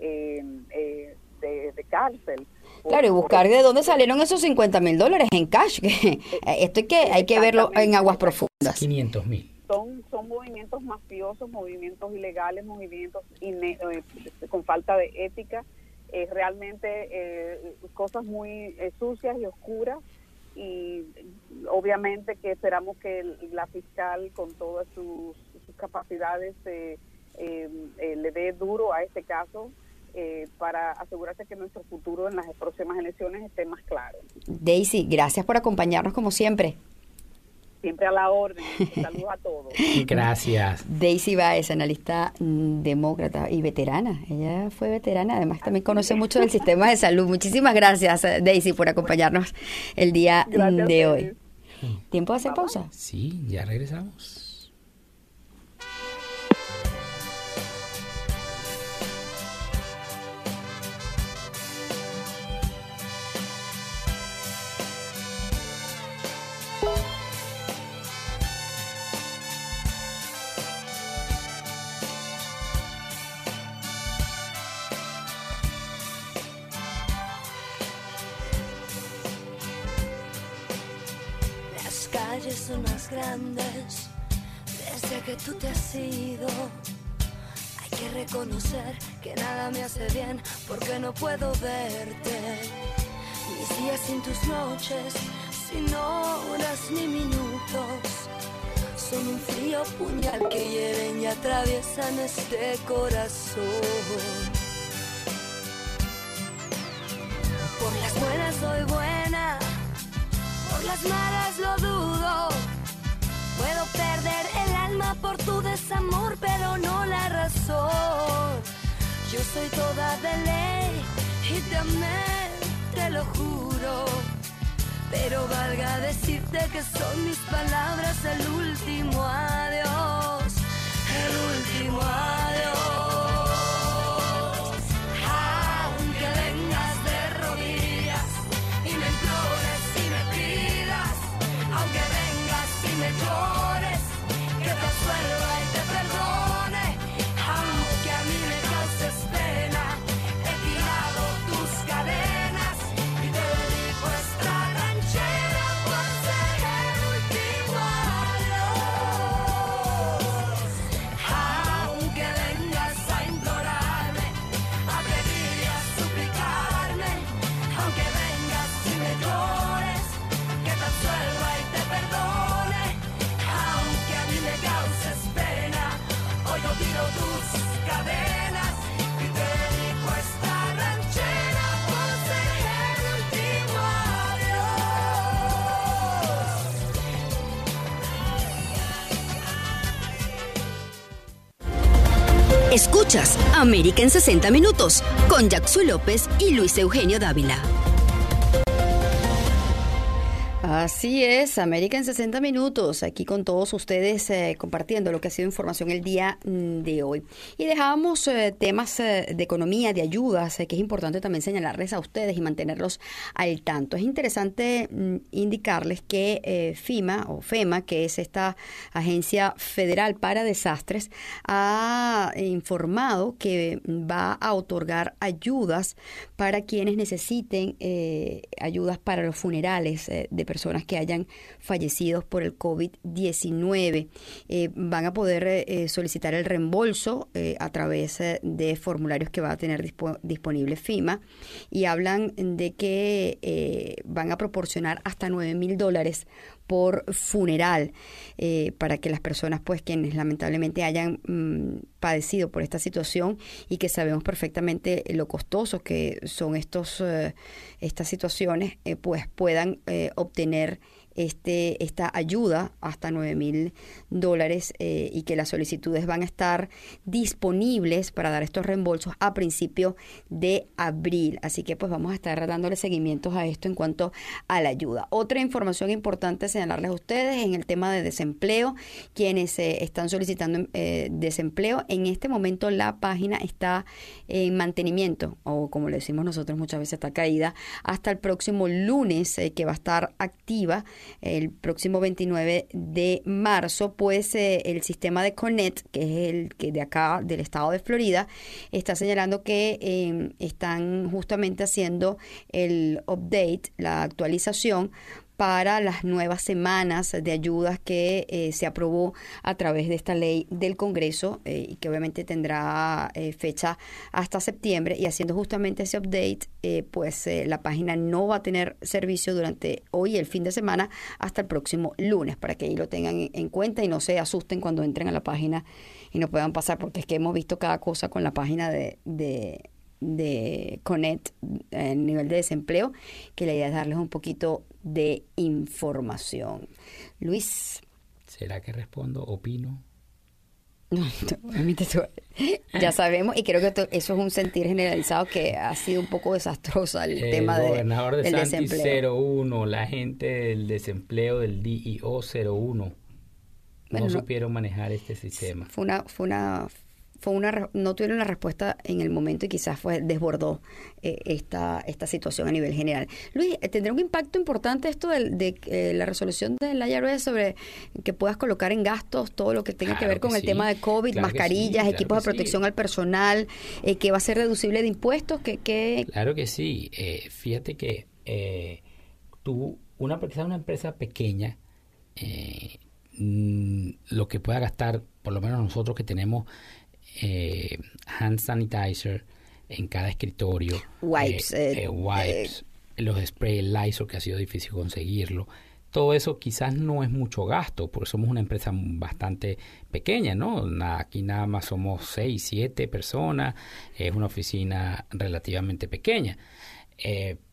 eh, eh, de, de cárcel. Claro, y buscar de dónde salieron esos 50 mil dólares en cash. [laughs] Esto hay que, hay que verlo en aguas profundas. 500 mil. son, son movimientos mafiosos, movimientos ilegales, movimientos ine- eh, con falta de ética, eh, realmente eh, cosas muy eh, sucias y oscuras y obviamente que esperamos que el- la fiscal con todas sus, sus capacidades eh, eh, eh, le dé duro a este caso eh, para asegurarse que nuestro futuro en las próximas elecciones esté más claro. Daisy, gracias por acompañarnos como siempre. Siempre a la orden. [laughs] Saludos a todos. Gracias. Daisy Baez, analista demócrata y veterana. Ella fue veterana, además también conoce mucho del sistema de salud. Muchísimas gracias, Daisy, por acompañarnos el día Gracias de hoy. ¿Tiempo de hacer pausa? Sí, ya regresamos. Reconocer que nada me hace bien porque no puedo verte. Mis días sin tus noches, sin horas ni minutos, son un frío puñal que hieren y atraviesan este corazón. Por las buenas soy buena, por las malas lo dudo. Puedo perder el alma por tu desamor, pero no la razón. Yo soy toda de ley y te amé, te lo juro. Pero valga decirte que son mis palabras el último adiós, el último adiós. América en 60 Minutos con Jackson López y Luis Eugenio Dávila. Así es, América en 60 minutos, aquí con todos ustedes eh, compartiendo lo que ha sido información el día mm, de hoy. Y dejábamos eh, temas eh, de economía, de ayudas, que es importante también señalarles a ustedes y mantenerlos al tanto. Es interesante mm, indicarles que FIMA o FEMA, que es esta agencia federal para desastres, ha informado que va a otorgar ayudas para quienes necesiten ayudas para los funerales de personas que hayan fallecido por el COVID-19. Eh, van a poder eh, solicitar el reembolso eh, a través eh, de formularios que va a tener dispo- disponible FIMA y hablan de que eh, van a proporcionar hasta 9 mil dólares por funeral eh, para que las personas pues quienes lamentablemente hayan mm, padecido por esta situación y que sabemos perfectamente lo costosos que son estos eh, estas situaciones eh, pues puedan obtener este, esta ayuda hasta 9 mil dólares eh, y que las solicitudes van a estar disponibles para dar estos reembolsos a principio de abril. Así que pues vamos a estar dándole seguimientos a esto en cuanto a la ayuda. Otra información importante señalarles a ustedes en el tema de desempleo, quienes eh, están solicitando eh, desempleo, en este momento la página está en mantenimiento o como le decimos nosotros muchas veces está caída hasta el próximo lunes eh, que va a estar activa el próximo 29 de marzo, pues eh, el sistema de Conet, que es el que de acá del estado de Florida, está señalando que eh, están justamente haciendo el update, la actualización para las nuevas semanas de ayudas que eh, se aprobó a través de esta ley del Congreso eh, y que obviamente tendrá eh, fecha hasta septiembre. Y haciendo justamente ese update, pues la página no va a tener servicio durante hoy, el fin de semana, hasta el próximo lunes, para que ahí lo tengan en, cuenta y no se asusten cuando entren a la página y no puedan pasar, porque es que hemos visto cada cosa con la página de, de de Conet en nivel de desempleo, que la idea es darles un poquito de información. Luis. ¿Será que respondo? ¿Opino? No, [laughs] ya sabemos y creo que eso es un sentir generalizado que ha sido un poco desastroso el, tema de, gobernador de del desempleo. 01, la gente del desempleo del DIO 01 no, supieron manejar este sistema. Fue una, fue una fue una no tuvieron la respuesta en el momento y quizás fue desbordó eh, esta esta situación a nivel general. Luis, eh, ¿tendrá un impacto importante esto de, eh, la resolución del IRS sobre que puedas colocar en gastos todo lo que tenga que ver con el tema de COVID, mascarillas, equipos de protección al personal, que va a ser deducible de impuestos? Que, Claro que sí. fíjate que tú, una, una empresa pequeña, mm, lo que pueda gastar, por lo menos nosotros que tenemos eh, hand sanitizer en cada escritorio, wipes, eh, eh, wipes los sprays Lysol que ha sido difícil conseguirlo. Todo eso quizás no es mucho gasto, porque somos una empresa bastante pequeña, ¿no? Aquí nada más somos 6, 7 personas, es una oficina relativamente pequeña.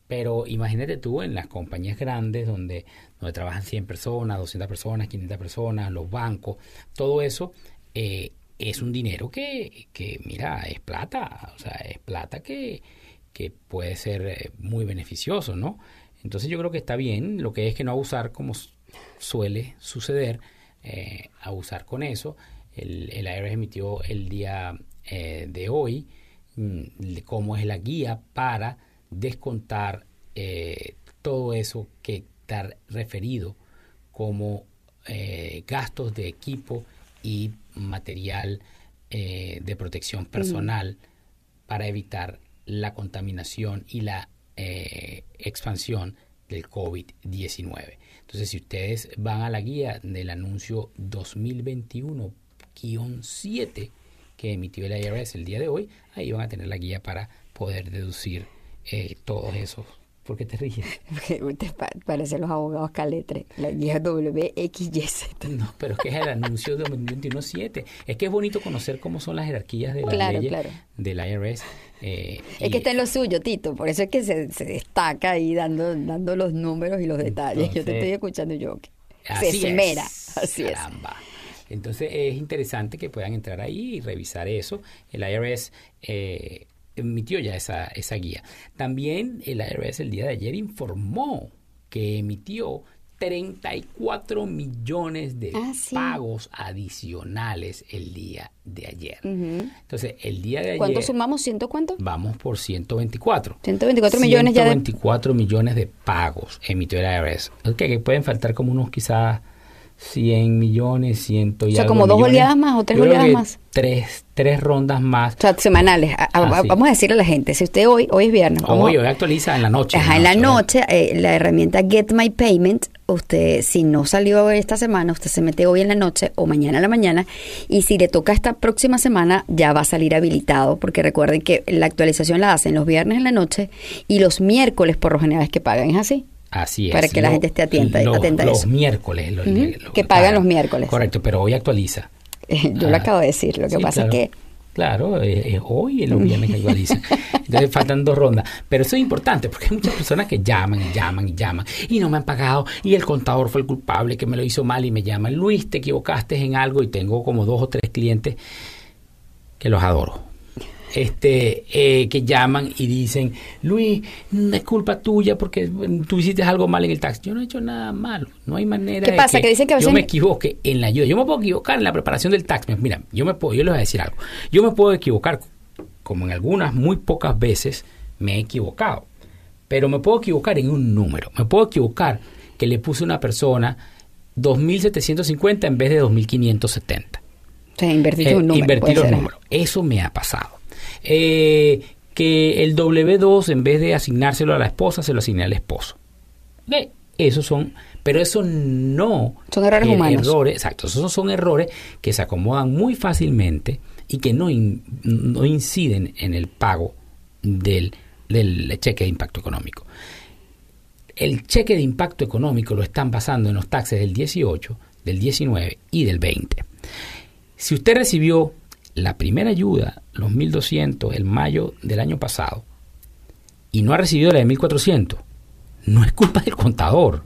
pero imagínate tú en las compañías grandes donde, donde trabajan 100 personas, 200 personas, 500 personas, los bancos, todo eso eh, es un dinero que, que, mira, es plata, o sea, es plata que, que puede ser eh, muy beneficioso, ¿no? Entonces yo creo que está bien, lo que es que no abusar como suele suceder, eh, abusar con eso. El, el IRS emitió el día eh, de hoy mm, cómo es la guía para descontar todo eso que está referido como gastos de equipo y material eh, de protección personal para evitar la contaminación y la eh, expansión del COVID-19. Entonces, si ustedes van a la guía del anuncio 2021-7 que emitió el IRS el día de hoy, ahí van a tener la guía para poder deducir eh, todos esos ¿Por qué te ríes? [laughs] Te parecen los abogados caletre, la guía WXYZ. No, pero es que es el anuncio de 2021-7. Es que es bonito conocer cómo son las jerarquías de la leyes del IRS. Eh, es que está en lo suyo, Tito. Por eso es que se, destaca ahí dando, dando los números y los detalles. yo te estoy escuchando yo. se esmera. Así caramba. Entonces es interesante que puedan entrar ahí y revisar eso. El IRS eh, emitió ya esa, esa guía. También el IRS el día de ayer informó que emitió 34 millones de ah, pagos adicionales el día de ayer. Entonces, el día de ayer... ¿Cuánto sumamos? ¿Ciento cuánto? Vamos por 124. 124 millones ya 124 millones de pagos emitió el IRS. que pueden faltar como unos quizás 100 millones, 100 y O sea, como dos oleadas más o tres oleadas más. Tres, tres rondas más. O sea, semanales. vamos a decirle a la gente, si usted hoy, hoy es viernes. Hoy, hoy actualiza en la noche. Ajá, en la noche, eh, la herramienta Get My Payment, usted, si no salió esta semana, usted se mete hoy en la noche o mañana en la mañana, y si le toca esta próxima semana, ya va a salir habilitado, porque recuerden que la actualización la hacen los viernes en la noche y los miércoles por lo general es que pagan, ¿es así? Así es. Para que la gente esté atenta, a los Miércoles, que pagan los miércoles. Correcto, pero hoy actualiza. [laughs] Yo lo ah, acabo de decir, lo que pasa es que... Claro, es, hoy en los viernes que actualiza. Entonces [laughs] faltan dos rondas. Pero eso es importante porque hay muchas personas que llaman y llaman y llaman y no me han pagado y el contador fue el culpable que me lo hizo mal y me llaman, Luis, te equivocaste en algo y tengo como dos o tres clientes que los adoro este, eh, que llaman y dicen, Luis, no es culpa tuya porque tú hiciste algo mal en el tax. Yo no he hecho nada malo. No hay manera ¿Qué pasa? que, dicen que yo me equivoque en la ayuda. Yo me puedo equivocar en la preparación del tax. Mira, yo me puedo, yo les voy a decir algo. Yo me puedo equivocar, como en algunas, muy pocas veces me he equivocado. Pero me puedo equivocar en un número. Me puedo equivocar que le puse a una persona 2.750 en vez de 2.570. O sea, invertir un número. Invertir un número. Eso me ha pasado. Eh, que el W2 en vez de asignárselo a la esposa se lo asigné al esposo. Esos son, pero eso no Son errores er- humanos. errores, exacto, esos son errores que se acomodan muy fácilmente y que no, in- no inciden en el pago del, del cheque de impacto económico. El cheque de impacto económico lo están basando en los taxes del 18, del 19 y del 20. Si usted recibió la primera ayuda, los 1.200, el mayo del año pasado, y no ha recibido la de 1.400, no es culpa del contador.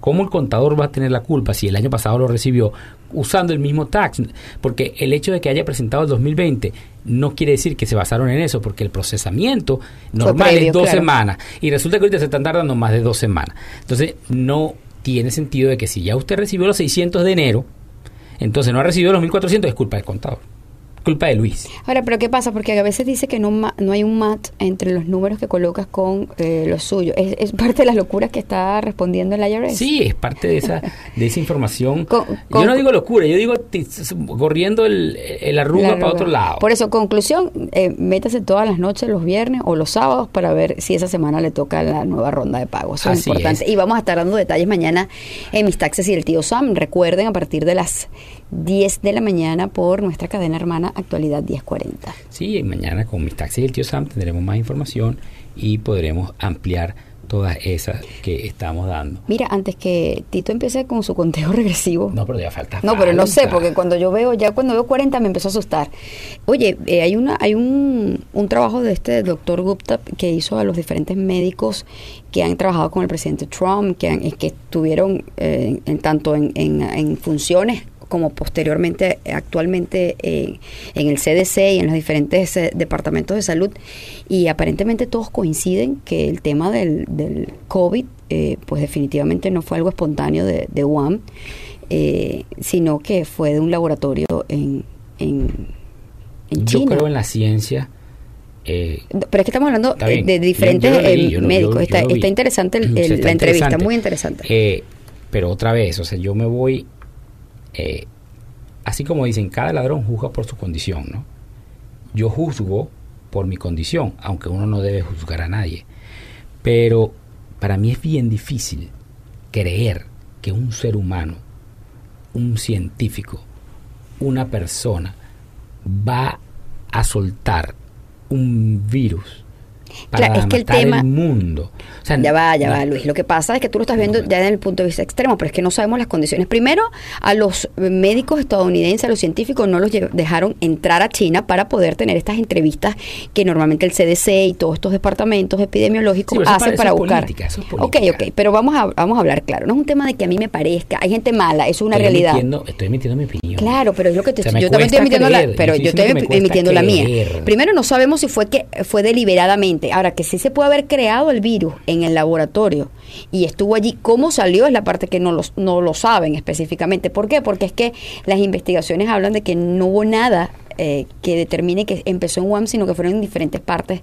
¿Cómo el contador va a tener la culpa si el año pasado lo recibió usando el mismo tax? Porque el hecho de que haya presentado el 2020 no quiere decir que se basaron en eso, porque el procesamiento normal previo, es dos claro. semanas y resulta que ahorita se están tardando más de dos semanas. Entonces, no tiene sentido de que si ya usted recibió los 600 de enero, entonces no ha recibido los 1.400, es culpa del contador. Culpa de Luis. Ahora, pero ¿qué pasa? Porque a veces dice que no, no hay un match entre los números que colocas con eh, los suyos. ¿Es, es parte de las locuras que está respondiendo el IRS? Sí, es parte de esa, de esa información. [laughs] Con- con- yo no digo locura, yo digo corriendo el, el arruga para otro lado. Por eso, conclusión, eh, métase todas las noches, los viernes o los sábados para ver si esa semana le toca la nueva ronda de pago. Eso es Así importante. es. Y vamos a estar dando detalles mañana en Mis Taxes y el Tío Sam. Recuerden, a partir de las 10 de la mañana por nuestra cadena hermana Actualidad 1040. Sí, mañana con mis taxis y el tío Sam tendremos más información y podremos ampliar todas esas que estamos dando. Mira, antes que Tito empiece con su conteo [laughs] regresivo. No, pero ya falta. No, pero no sé, porque cuando yo veo, ya cuando veo 40 me empezó a asustar. Oye, eh, hay una hay un, un trabajo de este doctor Gupta que hizo a los diferentes médicos que han trabajado con el presidente Trump, que, han- que estuvieron eh, en, tanto en, en- en funciones como posteriormente, actualmente eh, en el CDC y en los diferentes eh, departamentos de salud. Y aparentemente todos coinciden que el tema del, del COVID, eh, pues definitivamente no fue algo espontáneo de, de UAM, eh, sino que fue de un laboratorio en, en, en Yo creo en la ciencia. eh, Pero es que estamos hablando de diferentes Yo- yo lo leí, yo lo- médicos. está, está interesante el- O sea, [clears throat] el- está la entrevista, muy interesante. Pero otra vez, o sea, yo me voy, eh, así como dicen, cada ladrón juzga por su condición, ¿no? Yo juzgo por mi condición, aunque uno no debe juzgar a nadie. Pero para mí es bien difícil creer que un ser humano, un científico, una persona, va a soltar un virus para Claro, es que el tema- el mundo. O sea, Ya va, ya no- va, Luis. Lo que pasa es que tú lo estás viendo ya desde el punto de vista extremo, pero es que no sabemos las condiciones. Primero, a los médicos estadounidenses, a los científicos, no los dejaron entrar a China para poder tener estas entrevistas que normalmente el CDC y todos estos departamentos epidemiológicos Sí, hacen para- buscar. política, es ok, ok, pero vamos a, vamos a hablar claro. No es un tema de que a mí me parezca. Hay gente mala, eso es una estoy realidad. Emitiendo, estoy emitiendo mi opinión. Claro, pero es lo que te O sea, yo también estoy emitiendo la, pero yo estoy emitiendo la mía. Primero no sabemos si fue que fue deliberadamente. Ahora que sí se puede haber creado el virus en el laboratorio y estuvo allí, cómo salió es la parte que no lo, no lo saben específicamente. ¿Por qué? Porque es que las investigaciones hablan de que no hubo nada eh, que determine que empezó en UAM, sino que fueron en diferentes partes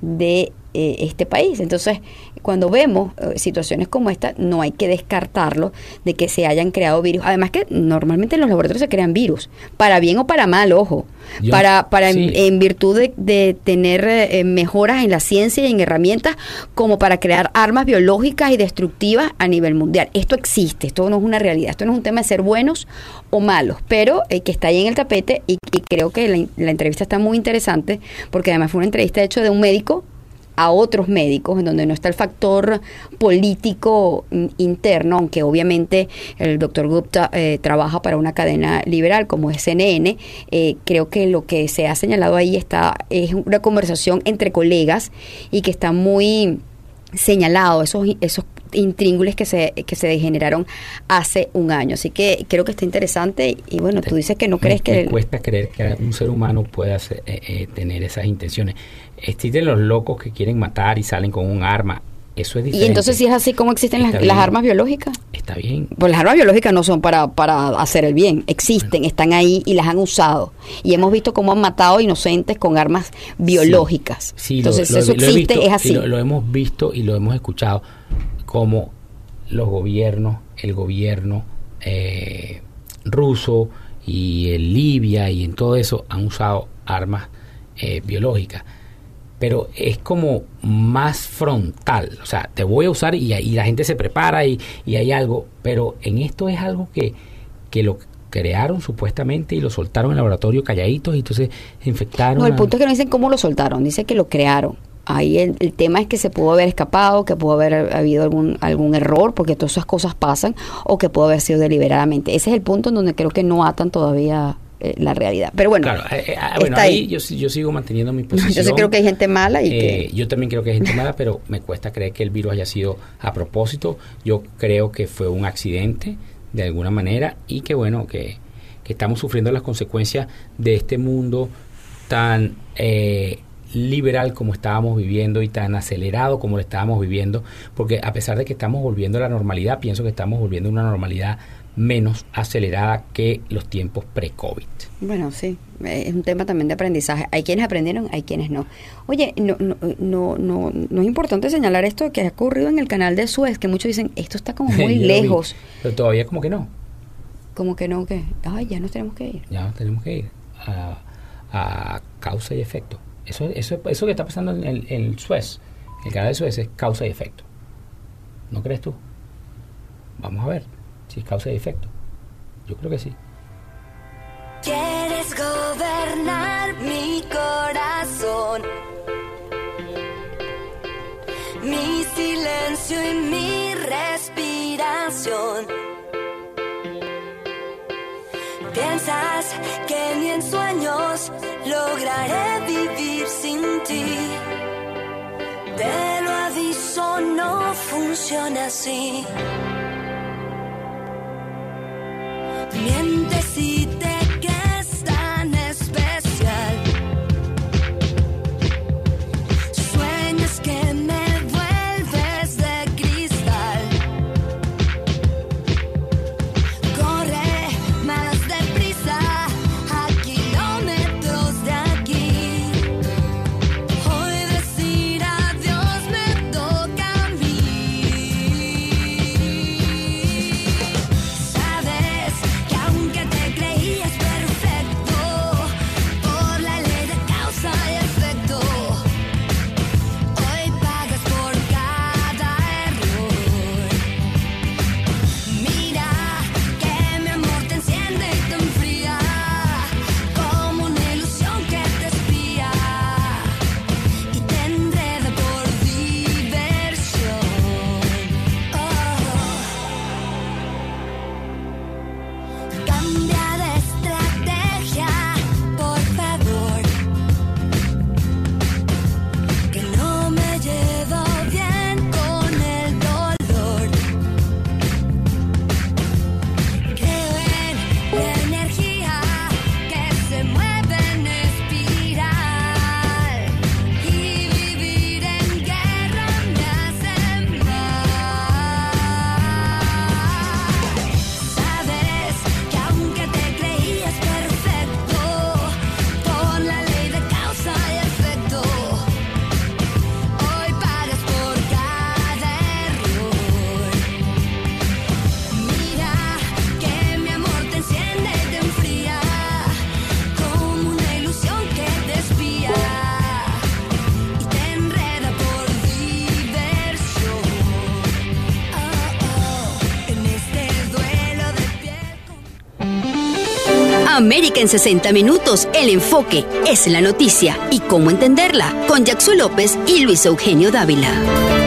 de eh, este país. Entonces, cuando vemos eh, situaciones como esta, no hay que descartarlo de que se hayan creado virus. Además que normalmente en los laboratorios se crean virus, para bien o para mal, ojo, Yo- para, para en- sí. en, virtud de, de tener eh, eh, mejoras en la ciencia y en herramientas como para crear armas biológicas y destructivas a nivel mundial. Esto existe, esto no es una realidad, esto no es un tema de ser buenos o malos, pero eh, que está ahí en el tapete y, y creo que la, la entrevista está muy interesante porque además fue una entrevista hecha de un médico a otros médicos, en donde no está el factor político mm, interno, aunque obviamente el doctor Gupta eh, trabaja para una cadena liberal como es CNN, eh, creo que lo que se ha señalado ahí está es una conversación entre colegas y que está muy señalado esos esos intríngules que se que se degeneraron hace un año así que creo que está interesante y bueno tú dices que no Me- crees que me el- cuesta creer que un ser humano pueda hacer- eh, eh, tener esas intenciones. Existen los locos que quieren matar y salen con un arma. Eso es y diferente. entonces si es así cómo existen las, armas biológicas Está bien. Pues las armas biológicas no son para, para hacer el bien, existen, están ahí y las han usado. Y hemos visto cómo han matado inocentes con armas biológicas. Sí, lo- Entonces lo, eso lo existe, visto es así. y Lo, lo hemos visto y lo hemos escuchado como los gobiernos, el gobierno eh, ruso y en Libia y en todo eso han usado armas eh, biológicas. Pero es como más frontal. O sea, te voy a usar y, y la gente se prepara y, y, hay algo, pero en esto es algo que, que lo crearon supuestamente y lo soltaron en el laboratorio calladitos y entonces infectaron. No, el a- punto es que no dicen cómo lo soltaron, dice que lo crearon. Ahí el, el tema es que se pudo haber escapado, que pudo haber habido algún, algún error, porque todas esas cosas pasan, o que pudo haber sido deliberadamente. Ese es el punto en donde creo que no atan todavía eh, la realidad. Pero bueno, Claro, eh, eh, ah, bueno, está ahí ahí. yo, yo sigo manteniendo mi yo posición. sí creo que hay gente mala y que... Yo también creo que hay gente mala, pero me cuesta creer que el virus haya sido a propósito. Yo creo que fue un accidente de alguna manera y que bueno, que, que estamos sufriendo las consecuencias de este mundo tan eh, liberal como estábamos viviendo y tan acelerado como lo estábamos viviendo, porque a pesar de que estamos volviendo a la normalidad, pienso que estamos volviendo a una normalidad menos acelerada que los tiempos pre-COVID. Bueno, sí, es un tema también de aprendizaje. Hay quienes aprendieron, hay quienes no. Oye, no, no, no, no, no es importante señalar esto que ha ocurrido en el canal de Suez, que muchos dicen, esto está como [laughs] muy vi, lejos. pero todavía como que no. Como que no, que, ay, ya nos tenemos que ir. ya tenemos que ir a, a causa y efecto. Eso, eso, eso que está pasando en el, en Suez, el canal de Suez es causa y efecto. ¿No crees tú? Vamos a ver si es causa y efecto. Yo creo que sí. Quieres gobernar mi corazón, mi silencio y mi respiración. Piensas que ni en sueños lograré vivir sin ti. Te lo aviso, no funciona así. 面。América en 60 minutos, el enfoque es la noticia y cómo entenderla con Jackson López y Luis Eugenio Dávila.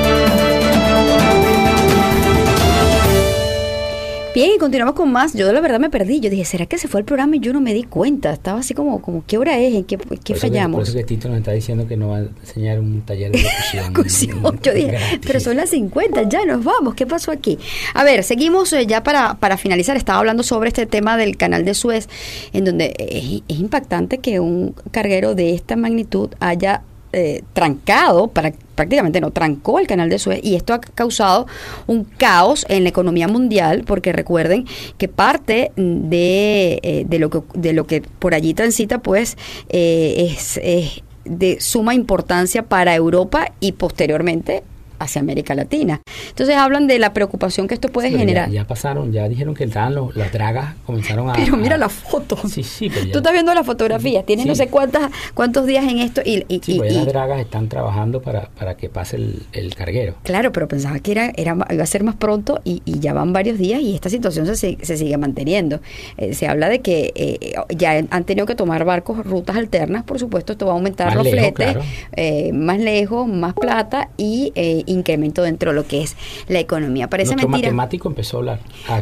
Bien, y continuamos con más. Yo de la verdad me perdí. Yo dije, ¿será que se fue el programa y yo no me di cuenta? Estaba así como, como ¿qué hora es? ¿En qué, qué Por eso que- fallamos? por eso que Tito nos está diciendo que nos va a enseñar un taller de locución. [laughs] Locución. [laughs] Yo dije, gratis. pero son las 50, ya nos vamos, ¿qué pasó aquí? A ver, seguimos eh, ya para, para finalizar, estaba hablando sobre este tema del canal de Suez, en donde es, es impactante que un carguero de esta magnitud haya eh, trancado, para, prácticamente no, trancó el canal de Suez y esto ha causado un caos en la economía mundial porque recuerden que parte de, eh, de, lo, que, de lo que por allí transita pues eh, es, es de suma importancia para Europa y posteriormente hacia América Latina. Entonces hablan de la preocupación que esto puede generar. Ya, ya pasaron, ya dijeron que estaban los, las dragas, comenzaron a... Pero mira a- la foto. Sí, sí, pero ya- Tú estás viendo la fotografía, tienes Sí. no sé cuántas, cuántos días en esto y, y- Sí, y- pues y- las dragas están trabajando para, para que pase el, el carguero. Claro, pero pensaba que era, era iba a ser más pronto y, y ya van varios días y esta situación se, se sigue manteniendo. Eh, se habla de que eh, ya han tenido que tomar barcos, rutas alternas, por supuesto, esto va a aumentar Más los lejos, fletes, claro. eh, más lejos, más plata y eh, incremento dentro de lo que es la economía. Parece Nuestro mentira. matemático empezó a hablar.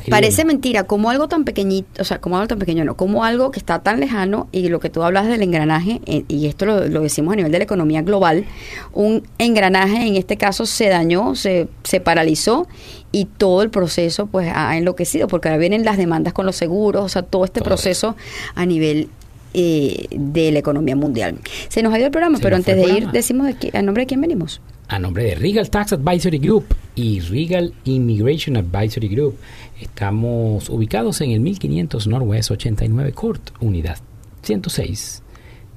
Parece mentira, como algo tan pequeñito, o sea, como algo tan pequeño, no, como algo que está tan lejano y lo que tú hablas del engranaje, eh, y esto lo, lo decimos a nivel de la economía global, un engranaje en este caso se dañó, se, se paralizó y todo el proceso pues ha enloquecido, porque ahora vienen las demandas con los seguros, o sea, todo este Todo proceso a nivel eh, de la economía mundial. Se nos ha ido el programa, Se pero antes de ir, decimos de qui- a nombre de quién venimos. A nombre de Regal Tax Advisory Group y Regal Immigration Advisory Group. Estamos ubicados en el 1500 Northwest 89 Court, unidad 106,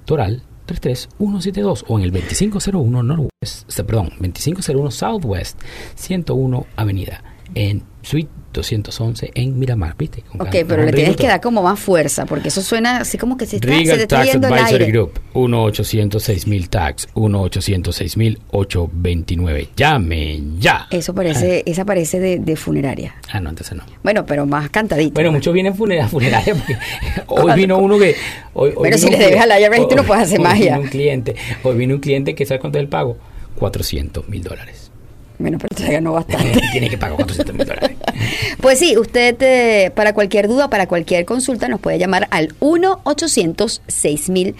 Toral 33172 o en el 2501 Northwest, perdón, 2501 Southwest 101 Avenida en Suite 211 en Miramar, ¿viste? Con Ok, pero le tienes que dar como más fuerza, porque eso suena así como que se está, se Regal está Tax yendo el Advisory aire. Group 1 806 mil tax 1 806 mil 829 llame ya Eso parece, esa parece de, de funeraria. ah no entonces no Bueno, pero más cantadito. bueno muchos vienen funera- funeraria porque [laughs] hoy vino uno que hoy, hoy Pero si le debes a la cliente- IRS, tú no puedes hacer hoy magia. vino un cliente hoy vino un cliente que sabe cuánto es el pago 400 mil dólares Bueno, pero te ganó bastante. [laughs] tiene que pagar 400 mil dólares [laughs] Pues sí, usted eh, para cualquier duda, para cualquier consulta, nos puede llamar al 1-800-6000.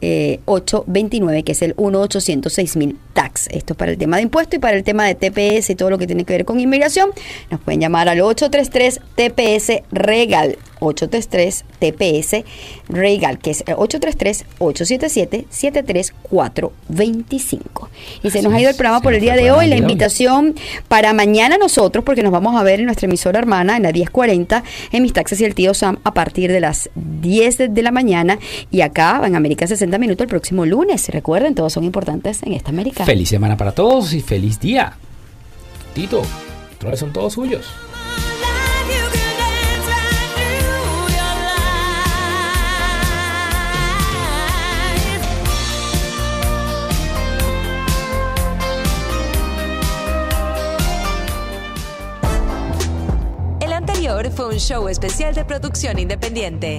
Eh, 829, que es el 1-800-6000 TAX. Esto es para el tema de impuestos y para el tema de TPS y todo lo que tiene que ver con inmigración. Nos pueden llamar al 833 TPS Regal. 833 TPS Regal, que es el 833 877 73425. Y se Así nos ha ido el programa por el día de hoy. La invitación para mañana nosotros, porque nos vamos a ver en nuestra emisora hermana en la 1040 en Mis Taxas y el Tío Sam a partir de las 10 de- de la mañana y acá en América 60 minutos el próximo lunes. Recuerden, todos son importantes en esta América. feliz semana para todos y feliz día Tito otra vez son todos suyos El anterior fue un show especial de producción independiente.